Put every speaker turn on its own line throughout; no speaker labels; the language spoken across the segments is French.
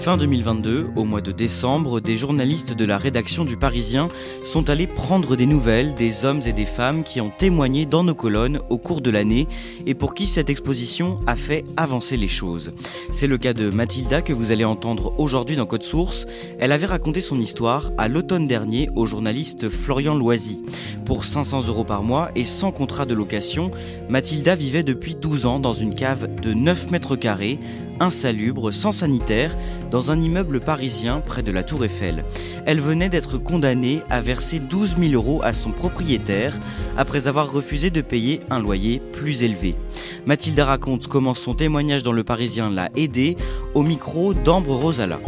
Fin 2022, au mois de décembre, des journalistes de la rédaction du Parisien sont allés prendre des nouvelles des hommes et des femmes qui ont témoigné dans nos colonnes au cours de l'année et pour qui cette exposition a fait avancer les choses. C'est le cas de Mathilda que vous allez entendre aujourd'hui dans Code Source. Elle avait raconté son histoire à l'automne dernier au journaliste Florian Loisy. Pour 500 euros par mois et sans contrat de location, Mathilda vivait depuis 12 ans dans une cave de 9 mètres carrés insalubre, sans sanitaire, dans un immeuble parisien près de la Tour Eiffel. Elle venait d'être condamnée à verser 12 000 euros à son propriétaire après avoir refusé de payer un loyer plus élevé. Mathilda raconte comment son témoignage dans le Parisien l'a aidée? Au micro d'Ambre Rosala.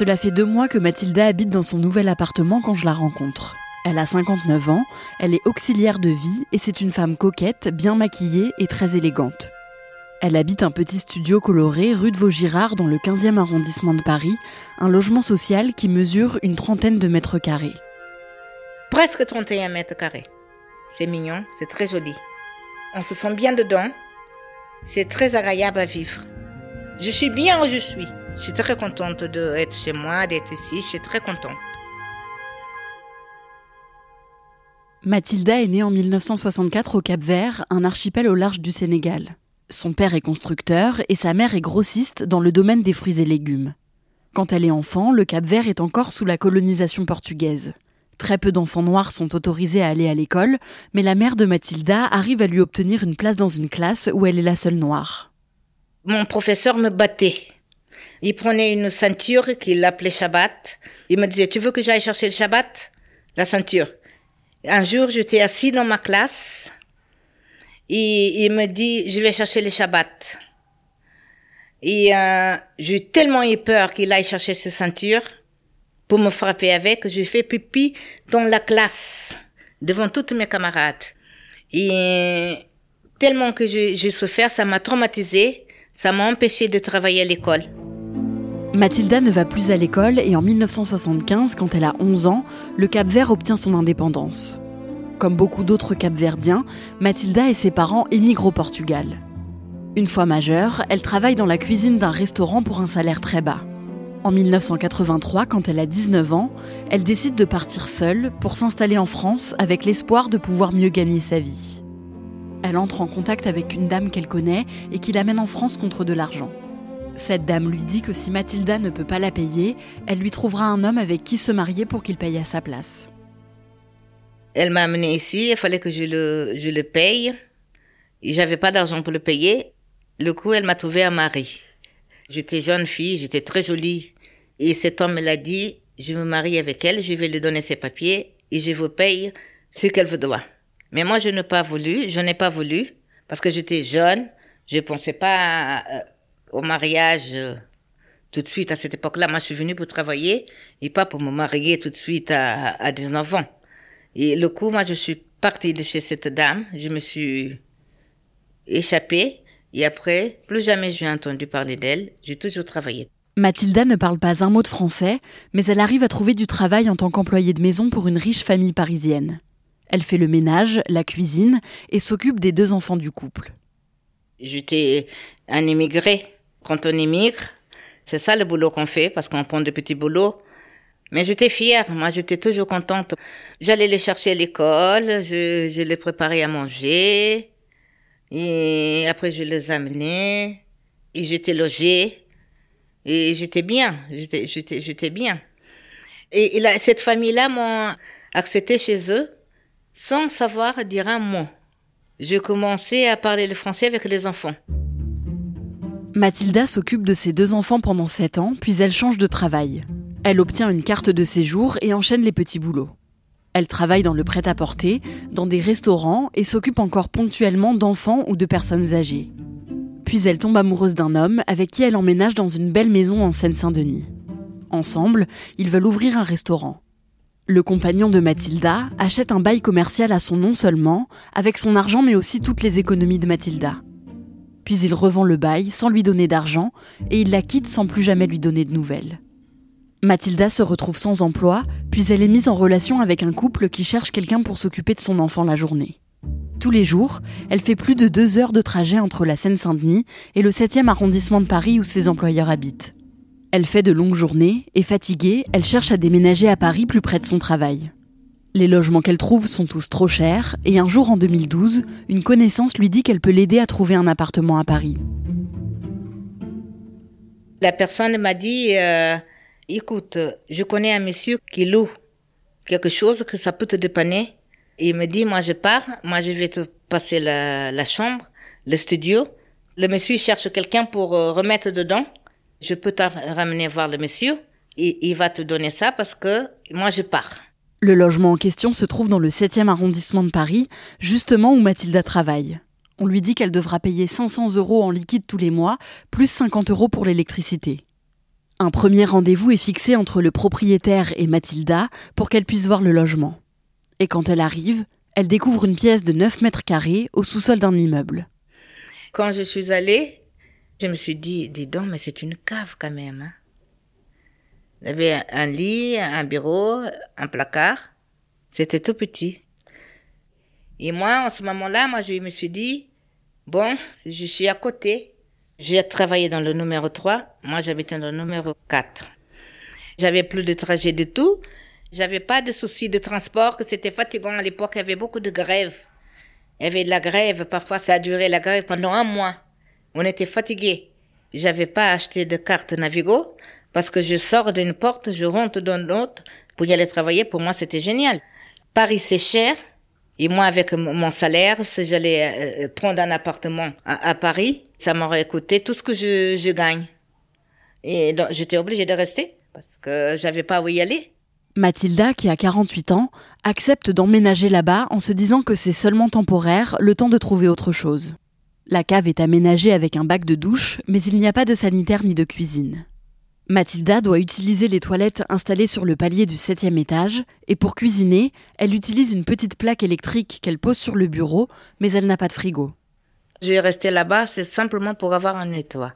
Cela fait deux mois que Mathilda habite dans son nouvel appartement quand je la rencontre. Elle a 59 ans, elle est auxiliaire de vie et c'est une femme coquette, bien maquillée et très élégante. Elle habite un petit studio coloré rue de Vaugirard dans le 15e arrondissement de Paris, un logement social qui mesure une trentaine de mètres carrés.
Presque 31 mètres carrés. C'est mignon, c'est très joli. On se sent bien dedans. C'est très agréable à vivre. Je suis bien où je suis. Je suis très contente d'être chez moi, d'être ici. Je suis très contente.
Mathilda est née en 1964 au Cap Vert, un archipel au large du Sénégal. Son père est constructeur et sa mère est grossiste dans le domaine des fruits et légumes. Quand elle est enfant, le Cap Vert est encore sous la colonisation portugaise. Très peu d'enfants noirs sont autorisés à aller à l'école, mais la mère de Mathilda arrive à lui obtenir une place dans une classe où elle est la seule noire.
Mon professeur me battait. Il prenait une ceinture qu'il appelait Shabbat. Il me disait, tu veux que j'aille chercher le Shabbat? La ceinture. Un jour, j'étais assis dans ma classe et il me dit, je vais chercher le Shabbat. Et euh, j'ai tellement eu peur qu'il aille chercher cette ceinture pour me frapper avec, j'ai fait pipi dans la classe, devant toutes mes camarades. Et tellement que j'ai souffert, ça m'a traumatisé, ça m'a empêché de travailler à l'école.
Mathilda ne va plus à l'école et en 1975, quand elle a 11 ans, le Cap Vert obtient son indépendance. Comme beaucoup d'autres Capverdiens, Mathilda et ses parents émigrent au Portugal. Une fois majeure, elle travaille dans la cuisine d'un restaurant pour un salaire très bas. En 1983, quand elle a 19 ans, elle décide de partir seule pour s'installer en France avec l'espoir de pouvoir mieux gagner sa vie. Elle entre en contact avec une dame qu'elle connaît et qui l'amène en France contre de l'argent. Cette dame lui dit que si Mathilda ne peut pas la payer, elle lui trouvera un homme avec qui se marier pour qu'il paye à sa place.
Elle m'a amené ici, il fallait que je le, je le paye. J'avais pas d'argent pour le payer. Le coup, elle m'a trouvé un mari. J'étais jeune fille, j'étais très jolie. Et cet homme me l'a dit, je me marie avec elle, je vais lui donner ses papiers et je vous paye ce qu'elle vous doit. Mais moi, je n'ai pas voulu, je n'ai pas voulu, parce que j'étais jeune, je pensais pas euh, au mariage euh, tout de suite à cette époque-là. Moi, je suis venue pour travailler et pas pour me marier tout de suite à, à 19 ans. Et le coup, moi, je suis partie de chez cette dame, je me suis échappée et après, plus jamais j'ai entendu parler d'elle, j'ai toujours travaillé.
Mathilda ne parle pas un mot de français, mais elle arrive à trouver du travail en tant qu'employée de maison pour une riche famille parisienne. Elle fait le ménage, la cuisine et s'occupe des deux enfants du couple.
J'étais un immigré. Quand on immigre, c'est ça le boulot qu'on fait parce qu'on prend de petits boulots. Mais j'étais fière, moi j'étais toujours contente. J'allais les chercher à l'école, je, les préparais à manger, et après je les amenais, et j'étais logée, et j'étais bien, j'étais, bien. Et, et cette famille-là m'a accepté chez eux sans savoir dire un mot. Je commençais à parler le français avec les enfants.
Mathilda s'occupe de ses deux enfants pendant sept ans, puis elle change de travail. Elle obtient une carte de séjour et enchaîne les petits boulots. Elle travaille dans le prêt-à-porter, dans des restaurants et s'occupe encore ponctuellement d'enfants ou de personnes âgées. Puis elle tombe amoureuse d'un homme avec qui elle emménage dans une belle maison en Seine-Saint-Denis. Ensemble, ils veulent ouvrir un restaurant. Le compagnon de Mathilda achète un bail commercial à son nom seulement, avec son argent mais aussi toutes les économies de Mathilda. Puis il revend le bail sans lui donner d'argent et il la quitte sans plus jamais lui donner de nouvelles. Mathilda se retrouve sans emploi, puis elle est mise en relation avec un couple qui cherche quelqu'un pour s'occuper de son enfant la journée. Tous les jours, elle fait plus de deux heures de trajet entre la Seine-Saint-Denis et le 7e arrondissement de Paris où ses employeurs habitent. Elle fait de longues journées et fatiguée, elle cherche à déménager à Paris plus près de son travail. Les logements qu'elle trouve sont tous trop chers et un jour en 2012, une connaissance lui dit qu'elle peut l'aider à trouver un appartement à Paris.
La personne m'a dit euh, écoute, je connais un monsieur qui loue quelque chose que ça peut te dépanner. il me dit, moi je pars, moi je vais te passer la, chambre, le studio. Le monsieur cherche quelqu'un pour euh, remettre dedans. Je peux te ramener voir le monsieur et il va te donner ça parce que moi je pars.
Le logement en question se trouve dans le 7e arrondissement de Paris, justement où Mathilda travaille. On lui dit qu'elle devra payer 500 euros en liquide tous les mois, plus 50 euros pour l'électricité. Un premier rendez-vous est fixé entre le propriétaire et Mathilda pour qu'elle puisse voir le logement. Et quand elle arrive, elle découvre une pièce de 9 mètres carrés au sous-sol d'un immeuble.
Quand je suis allée, je me suis dit, dis donc, mais c'est une cave quand même. Hein. Il y avait un lit, un bureau, un placard. C'était tout petit. Et moi, en ce moment-là, moi, je me suis dit, bon, je suis à côté, j'ai travaillé dans le numéro 3, moi j'habitais dans le numéro 4. J'avais plus de trajet du tout. J'avais pas de soucis de transport, que c'était fatigant à l'époque, il y avait beaucoup de grèves. Il y avait de la grève, parfois ça a duré la grève pendant un mois. On était fatigués. J'avais pas acheté de carte Navigo parce que je sors d'une porte, je rentre dans l'autre pour y aller travailler. Pour moi, c'était génial. Paris, c'est cher. Et moi, avec mon salaire, si j'allais euh, euh, prendre un appartement à, Paris, ça m'aurait coûté tout ce que je, gagne. Et donc, j'étais obligée de rester parce que j'avais pas où y aller.
Mathilda, qui a 48 ans, accepte d'emménager là-bas en se disant que c'est seulement temporaire, le temps de trouver autre chose. La cave est aménagée avec un bac de douche, mais il n'y a pas de sanitaire ni de cuisine. Mathilda doit utiliser les toilettes installées sur le palier du septième étage, et pour cuisiner, elle utilise une petite plaque électrique qu'elle pose sur le bureau, mais elle n'a pas de frigo.
J'ai resté là-bas, c'est simplement pour avoir un nettoie.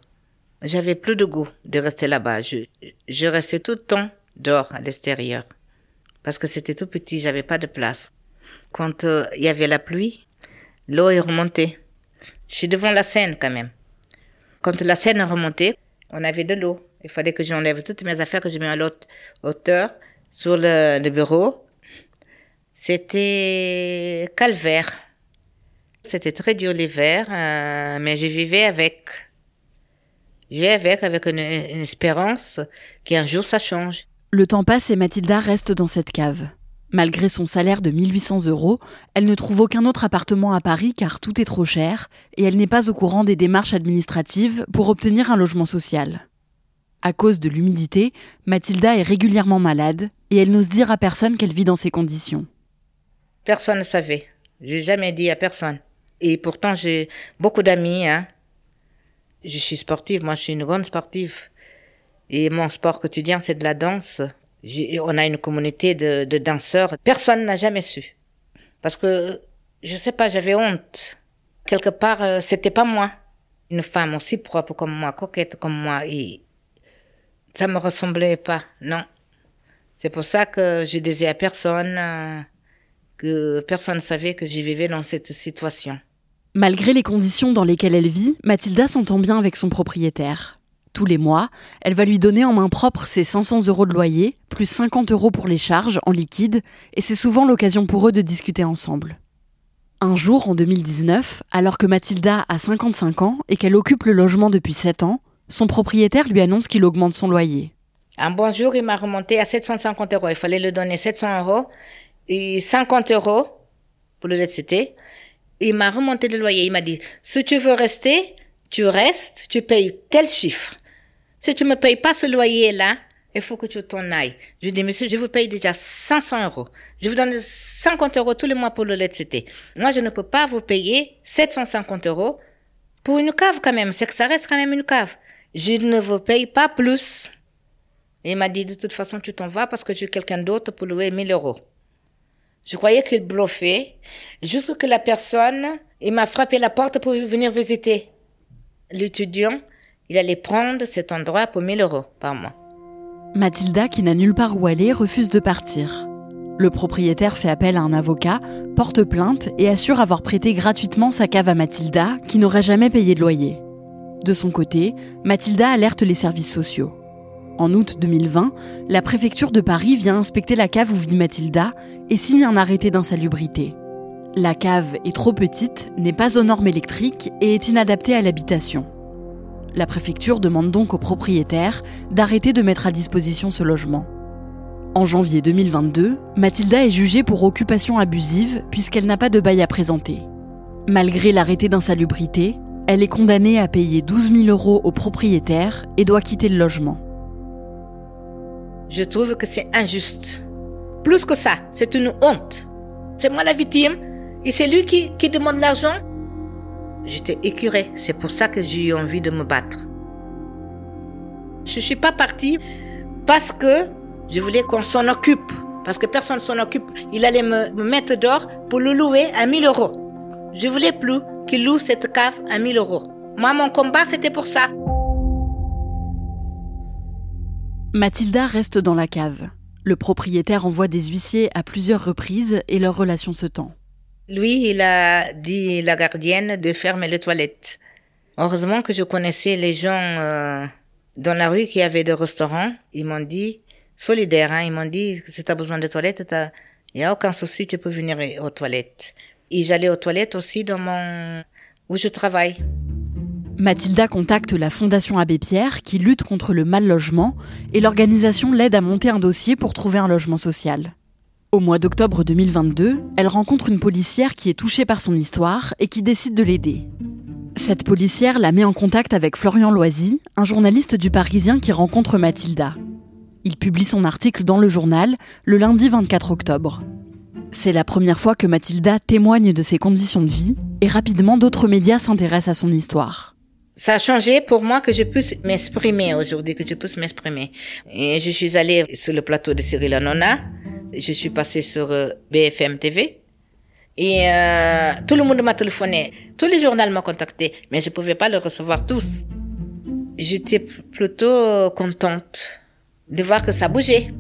J'avais plus de goût de rester là-bas. Je, je restais tout le temps dehors, à l'extérieur. Parce que c'était tout petit, j'avais pas de place. Quand euh, il y avait la pluie, l'eau est remontée. Je suis devant la Seine quand même. Quand la Seine est remontée, on avait de l'eau. Il fallait que j'enlève toutes mes affaires que je mets à l'autre hauteur sur le, bureau. C'était calvaire. C'était très dur l'hiver, euh, mais je vivais avec. Je vivais avec, avec une, une espérance qu'un jour ça change.
Le temps passe et Mathilda reste dans cette cave. Malgré son salaire de 1800 euros, elle ne trouve aucun autre appartement à Paris car tout est trop cher et elle n'est pas au courant des démarches administratives pour obtenir un logement social. À cause de l'humidité, Mathilda est régulièrement malade et elle n'ose dire à personne qu'elle vit dans ces conditions.
Personne ne savait. J'ai jamais dit à personne. Et pourtant, j'ai beaucoup d'amis. Hein. Je suis sportive. Moi, je suis une grande sportive. Et mon sport quotidien, c'est de la danse. On a une communauté de, danseurs. Personne n'a jamais su. Parce que, je sais pas, j'avais honte. Quelque part, euh, c'était pas moi. Une femme aussi propre comme moi, coquette comme moi. Et ça me ressemblait pas, non. C'est pour ça que je disais à personne euh, que personne ne savait que je vivais dans cette situation.
Malgré les conditions dans lesquelles elle vit, Mathilda s'entend bien avec son propriétaire. Tous les mois, elle va lui donner en main propre ses 500 euros de loyer, plus 50 euros pour les charges en liquide, et c'est souvent l'occasion pour eux de discuter ensemble. Un jour, en 2019, alors que Mathilda a 55 ans et qu'elle occupe le logement depuis 7 ans, son propriétaire lui annonce qu'il augmente son loyer.
Un bon jour, il m'a remonté à 750 euros. Il fallait lui donner 700 euros et 50 euros pour le l'électricité. Il m'a remonté le loyer. Il m'a dit, si tu veux rester, tu restes, tu payes tel chiffre. Si tu me payes pas ce loyer-là, il faut que tu t'en ailles. Je dis, monsieur, je vous paye déjà 500 euros. Je vous donne 50 euros tous les mois pour le l'électricité. Moi, je ne peux pas vous payer 750 euros pour une cave quand même. C'est que ça reste quand même une cave. Je ne vous paye pas plus. Il m'a dit, de toute façon, tu t'en vas parce que j'ai quelqu'un d'autre pour louer 1000 euros. Je croyais qu'il bluffait. Jusque que la personne, il m'a frappé la porte pour venir visiter. L'étudiant, il allait prendre cet endroit pour 1000 euros par mois.
Mathilda, qui n'a nulle part où aller, refuse de partir. Le propriétaire fait appel à un avocat, porte plainte et assure avoir prêté gratuitement sa cave à Mathilda, qui n'aurait jamais payé de loyer. De son côté, Mathilda alerte les services sociaux. En août 2020, la préfecture de Paris vient inspecter la cave où vit Mathilda et signe un arrêté d'insalubrité. La cave est trop petite, n'est pas aux normes électriques et est inadaptée à l'habitation. La préfecture demande donc au propriétaire d'arrêter de mettre à disposition ce logement. En janvier 2022, Mathilda est jugée pour occupation abusive puisqu'elle n'a pas de bail à présenter. Malgré l'arrêté d'insalubrité, elle est condamnée à payer 12 000 euros au propriétaire et doit quitter le logement.
Je trouve que c'est injuste. Plus que ça, c'est une honte. C'est moi la victime et c'est lui qui, demande l'argent. J'étais écurée, c'est pour ça que j'ai eu envie de me battre. Je ne suis pas partie parce que je voulais qu'on s'en occupe. Parce que personne s'en occupe. Il allait me, me mettre dehors pour le louer à 1000 euros. Je voulais plus qu'il loue cette cave à 1000 euros. Moi, mon combat, c'était pour ça.
Mathilda reste dans la cave. Le propriétaire envoie des huissiers à plusieurs reprises et leur relation se tend.
Lui, il a dit à la gardienne de fermer les toilettes. Heureusement que je connaissais les gens euh, dans la rue qui avaient des restaurants. Ils m'ont dit, solidaires, hein, ils m'ont dit, si tu as besoin de toilettes, il n'y a aucun souci, tu peux venir aux toilettes. Et j'allais aux toilettes aussi dans mon... où je travaille.
Mathilda contacte la Fondation Abbé Pierre qui lutte contre le mal logement et l'organisation l'aide à monter un dossier pour trouver un logement social. Au mois d'octobre 2022, elle rencontre une policière qui est touchée par son histoire et qui décide de l'aider. Cette policière la met en contact avec Florian Loisy, un journaliste du Parisien qui rencontre Mathilda. Il publie son article dans le journal le lundi 24 octobre. C'est la première fois que Mathilda témoigne de ses conditions de vie et rapidement d'autres médias s'intéressent à son histoire
ça a changé pour moi que je puisse m'exprimer aujourd'hui, que je puisse m'exprimer. Et je suis allée sur le plateau de Cyril Hanouna. Je suis passée sur euh, BFM TV. Et euh, tout le monde m'a téléphoné. Tous les journaux m'ont contacté, mais je ne pouvais pas le recevoir tous. J'étais plutôt contente de voir que ça bougeait.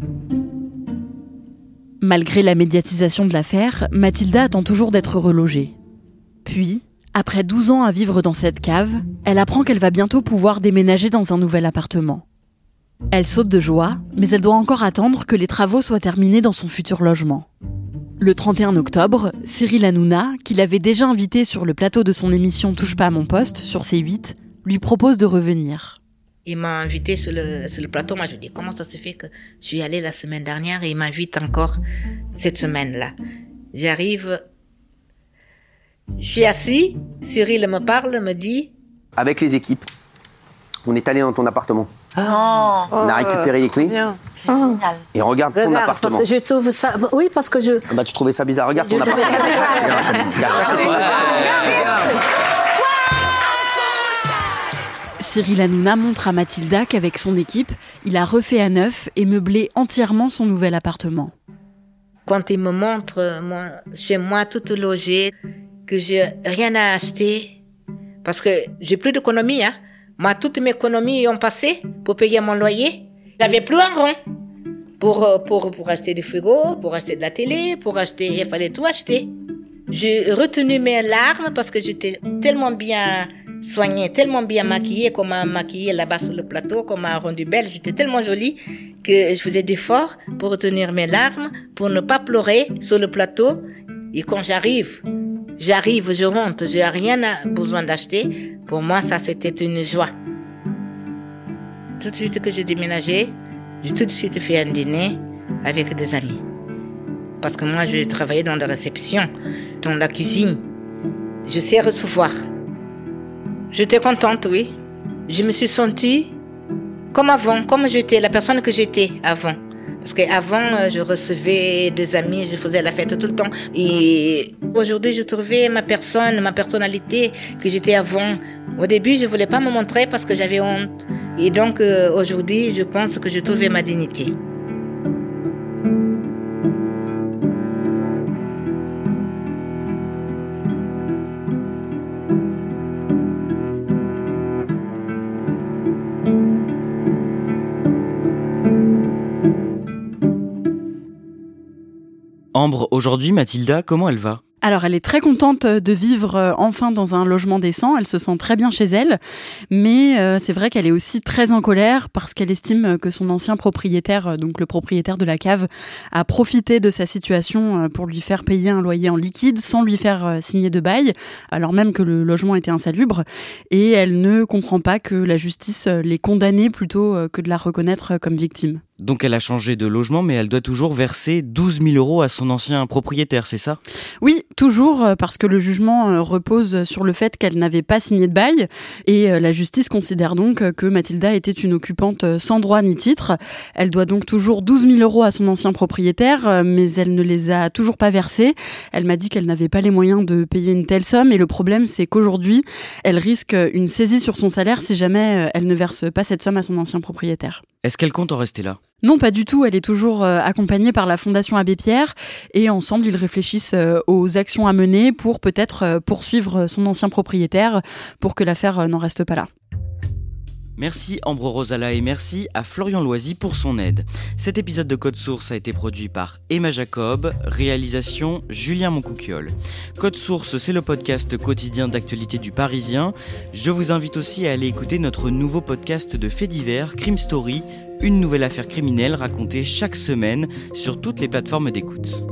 Malgré la médiatisation de l'affaire, Mathilda attend toujours d'être relogée. Puis, après 12 ans à vivre dans cette cave, elle apprend qu'elle va bientôt pouvoir déménager dans un nouvel appartement. Elle saute de joie, mais elle doit encore attendre que les travaux soient terminés dans son futur logement. Le 31 octobre, Cyril Hanouna, qui l'avait déjà invité sur le plateau de son émission Touche pas à mon poste sur C8, lui propose de revenir.
Il m'a invité sur le, sur le plateau. Moi, je dis comment ça se fait que je suis allée la semaine dernière et il m'invite encore cette semaine-là. J'arrive je suis assis, Cyril me parle, me dit.
Avec les équipes, on est allé dans ton appartement. Oh, on a récupéré les clés.
C'est génial.
Et regarde, ton appartement.
Parce que je trouve ça. Oui, parce que je.
Ah bah, tu trouvais ça bizarre. Regarde ton appartement. Regarde, ça, c'est
Cyril Hanouna montre à Mathilda qu'avec son équipe, il a refait à neuf et meublé entièrement son nouvel appartement.
Quand il me montre moi, chez moi tout logé, que j'ai rien à acheter parce que j'ai plus d'économie. Hein. Moi, toutes mes économies ont passé pour payer mon loyer. J'avais plus un rond Pour, euh, pour, pour acheter du frigo, pour acheter de la télé, pour acheter, il fallait tout acheter. J'ai retenu mes larmes parce que j'étais tellement bien soignée, tellement bien maquillée, qu'on m'a maquillée là-bas sur le plateau, qu'on m'a rendue belle. J'étais tellement jolie que je faisais d'efforts pour retenir mes larmes, pour ne pas pleurer sur le plateau. Et quand j'arrive, j'arrive, je rentre, j'ai rien à- besoin d'acheter. Pour moi, ça, c'était une joie. Tout de suite que j'ai déménagé, j'ai tout de suite fait un dîner avec des amis. Parce que moi, j'ai travaillé dans la réception, dans la cuisine. Je sais recevoir. J'étais contente, oui. Je me suis sentie comme avant, comme j'étais, la personne que j'étais avant. Parce qu'avant, euh, je recevais des amis, je faisais la fête tout le temps. Et aujourd'hui, je trouvais ma personne, ma personnalité que j'étais avant. Au début, je voulais pas me montrer parce que j'avais honte. Et donc, euh, aujourd'hui, je pense que j'ai trouvé ma dignité.
Aujourd'hui, Mathilda, comment elle va?
Alors, elle est très contente de vivre euh, enfin dans un logement décent. Elle se sent très bien chez elle. Mais euh, c'est vrai qu'elle est aussi très en colère parce qu'elle estime que son ancien propriétaire, euh, donc le propriétaire de la cave, a profité de sa situation pour lui faire payer un loyer en liquide sans lui faire signer de bail, alors même que le logement était insalubre. Et elle ne comprend pas que la justice l'ait condamnée plutôt que de la reconnaître comme victime.
Donc elle a changé de logement, mais elle doit toujours verser 12 000 euros à son ancien propriétaire, c'est ça?
Oui, toujours, euh, parce que le jugement euh, repose sur le fait qu'elle n'avait pas signé de bail, et euh, la justice considère donc que Mathilda était une occupante sans droit ni titre. Elle doit donc toujours 12 000 euros à son ancien propriétaire, mais elle ne les a toujours pas versés. Elle m'a dit qu'elle n'avait pas les moyens de payer une telle somme, et le problème c'est qu'aujourd'hui, elle risque une saisie sur son salaire si jamais elle ne verse pas cette somme à son ancien propriétaire.
Est-ce qu'elle compte en rester là?
Non, pas du tout. Elle est toujours euh, accompagnée par la Fondation Abbé Pierre et ensemble, ils réfléchissent euh, aux actions à mener pour peut-être euh, poursuivre son ancien propriétaire pour que l'affaire n'en reste pas là.
Merci Ambre Rosala et merci à Florian Loisy pour son aide. Cet épisode de Code Source a été produit par Emma Jacob, réalisation Julien Moncouquiole. Code Source, c'est le podcast quotidien d'actualité du Parisien. Je vous invite aussi à aller écouter notre nouveau podcast de faits divers, Crime Story, une nouvelle affaire criminelle racontée chaque semaine sur toutes les plateformes d'écoute.